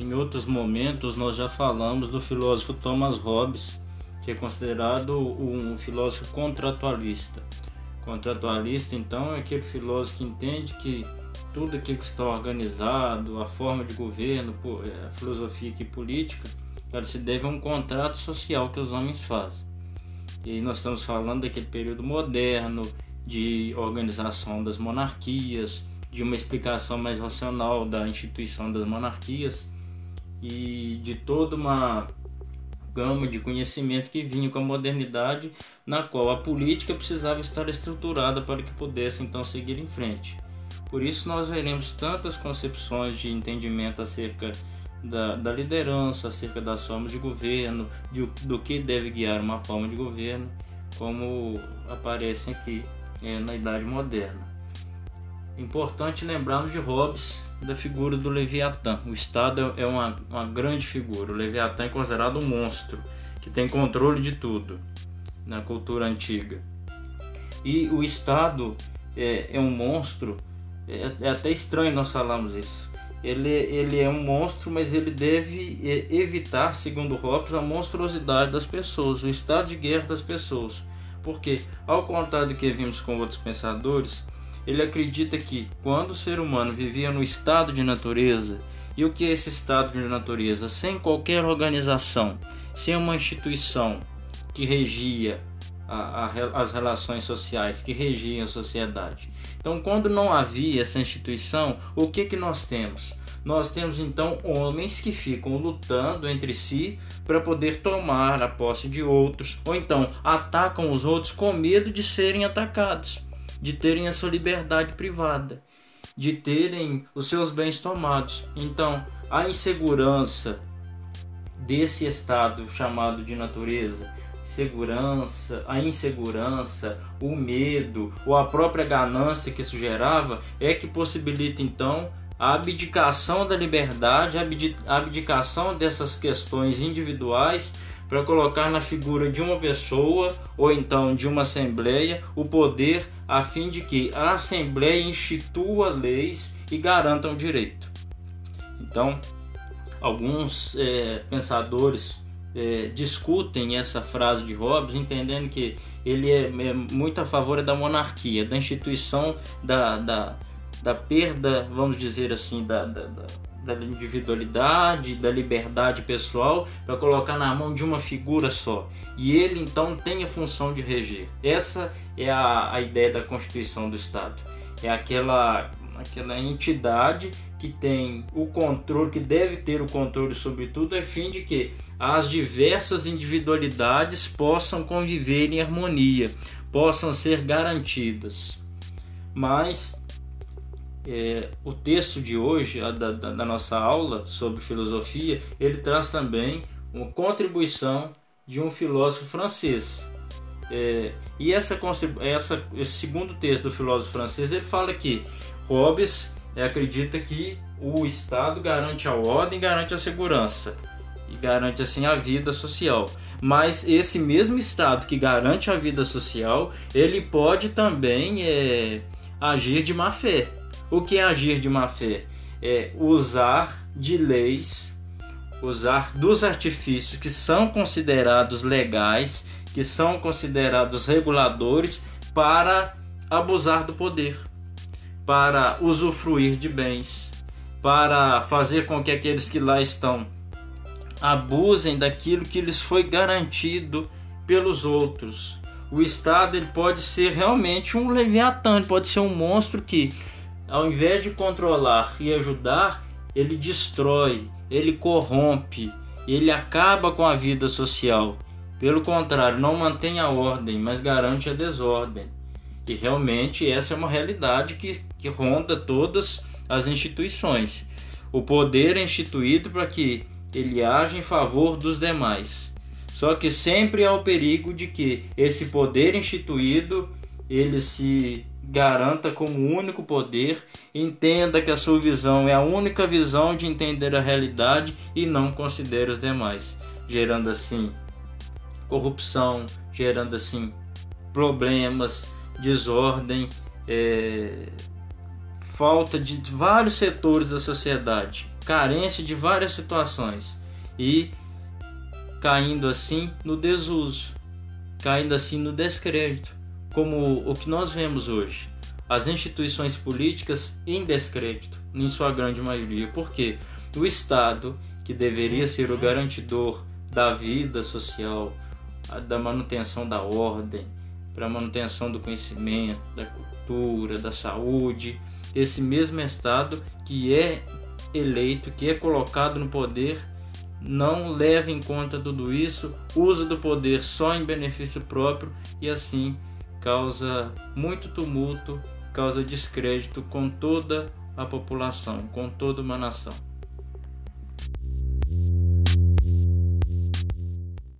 Em outros momentos nós já falamos do filósofo Thomas Hobbes, que é considerado um filósofo contratualista. Contratualista, então, é aquele filósofo que entende que tudo aquilo que está organizado, a forma de governo, é, a filosofia e política, ela se deve a um contrato social que os homens fazem. E nós estamos falando daquele período moderno de organização das monarquias, de uma explicação mais racional da instituição das monarquias e de toda uma gama de conhecimento que vinha com a modernidade, na qual a política precisava estar estruturada para que pudesse então seguir em frente. Por isso nós veremos tantas concepções de entendimento acerca da, da liderança, acerca das formas de governo, de, do que deve guiar uma forma de governo, como aparecem aqui é, na Idade Moderna. Importante lembrarmos de Hobbes, da figura do Leviatã. O Estado é uma, uma grande figura. O Leviatã é considerado um monstro que tem controle de tudo na cultura antiga. E o Estado é, é um monstro é, é até estranho nós falarmos isso. Ele, ele é um monstro, mas ele deve é, evitar, segundo Hobbes, a monstruosidade das pessoas, o estado de guerra das pessoas. Porque, ao contrário do que vimos com outros pensadores, ele acredita que quando o ser humano vivia no estado de natureza, e o que é esse estado de natureza? Sem qualquer organização, sem uma instituição que regia a, a, as relações sociais, que regiam a sociedade. Então, quando não havia essa instituição, o que, que nós temos? Nós temos então homens que ficam lutando entre si para poder tomar a posse de outros, ou então atacam os outros com medo de serem atacados, de terem a sua liberdade privada, de terem os seus bens tomados. Então, a insegurança desse estado chamado de natureza segurança, a insegurança, o medo ou a própria ganância que isso gerava é que possibilita então a abdicação da liberdade, a abdicação dessas questões individuais para colocar na figura de uma pessoa ou então de uma assembleia o poder a fim de que a assembleia institua leis e garanta o direito. Então, alguns é, pensadores é, discutem essa frase de Hobbes, entendendo que ele é, é, muito a favor da monarquia, da instituição da, da, da perda, vamos dizer assim, da, da, da individualidade, da liberdade pessoal, para colocar na mão de uma figura só. E ele então tem a função de reger. Essa é a, a ideia da Constituição do Estado. É aquela aquela entidade que tem o controle, que deve ter o controle sobre tudo, é fim de que as diversas individualidades possam conviver em harmonia, possam ser garantidas. Mas é, o texto de hoje, da, da, da nossa aula sobre filosofia, ele traz também uma contribuição de um filósofo francês. É, e essa, essa, esse segundo texto do filósofo francês ele fala que Hobbes acredita que o Estado garante a ordem, garante a segurança e garante assim a vida social. Mas esse mesmo Estado que garante a vida social, ele pode também é, agir de má fé. O que é agir de má fé? É usar de leis, usar dos artifícios que são considerados legais, que são considerados reguladores para abusar do poder para usufruir de bens, para fazer com que aqueles que lá estão abusem daquilo que lhes foi garantido pelos outros. O Estado ele pode ser realmente um leviatã, pode ser um monstro que, ao invés de controlar e ajudar, ele destrói, ele corrompe, ele acaba com a vida social. Pelo contrário, não mantém a ordem, mas garante a desordem. E realmente essa é uma realidade que, que ronda todas as instituições. O poder é instituído para que ele age em favor dos demais. Só que sempre há o perigo de que esse poder instituído ele se garanta como único poder, entenda que a sua visão é a única visão de entender a realidade e não considere os demais, gerando assim corrupção, gerando assim problemas, desordem, é, falta de vários setores da sociedade. carência de várias situações e caindo assim no desuso, caindo assim no descrédito, como o que nós vemos hoje. As instituições políticas em descrédito, em sua grande maioria. porque O Estado, que deveria ser o garantidor da vida social, da manutenção da ordem, para a manutenção do conhecimento, da cultura, da saúde, esse mesmo Estado que é eleito, que é colocado no poder, não leva em conta tudo isso, usa do poder só em benefício próprio e assim causa muito tumulto, causa descrédito com toda a população, com toda uma nação.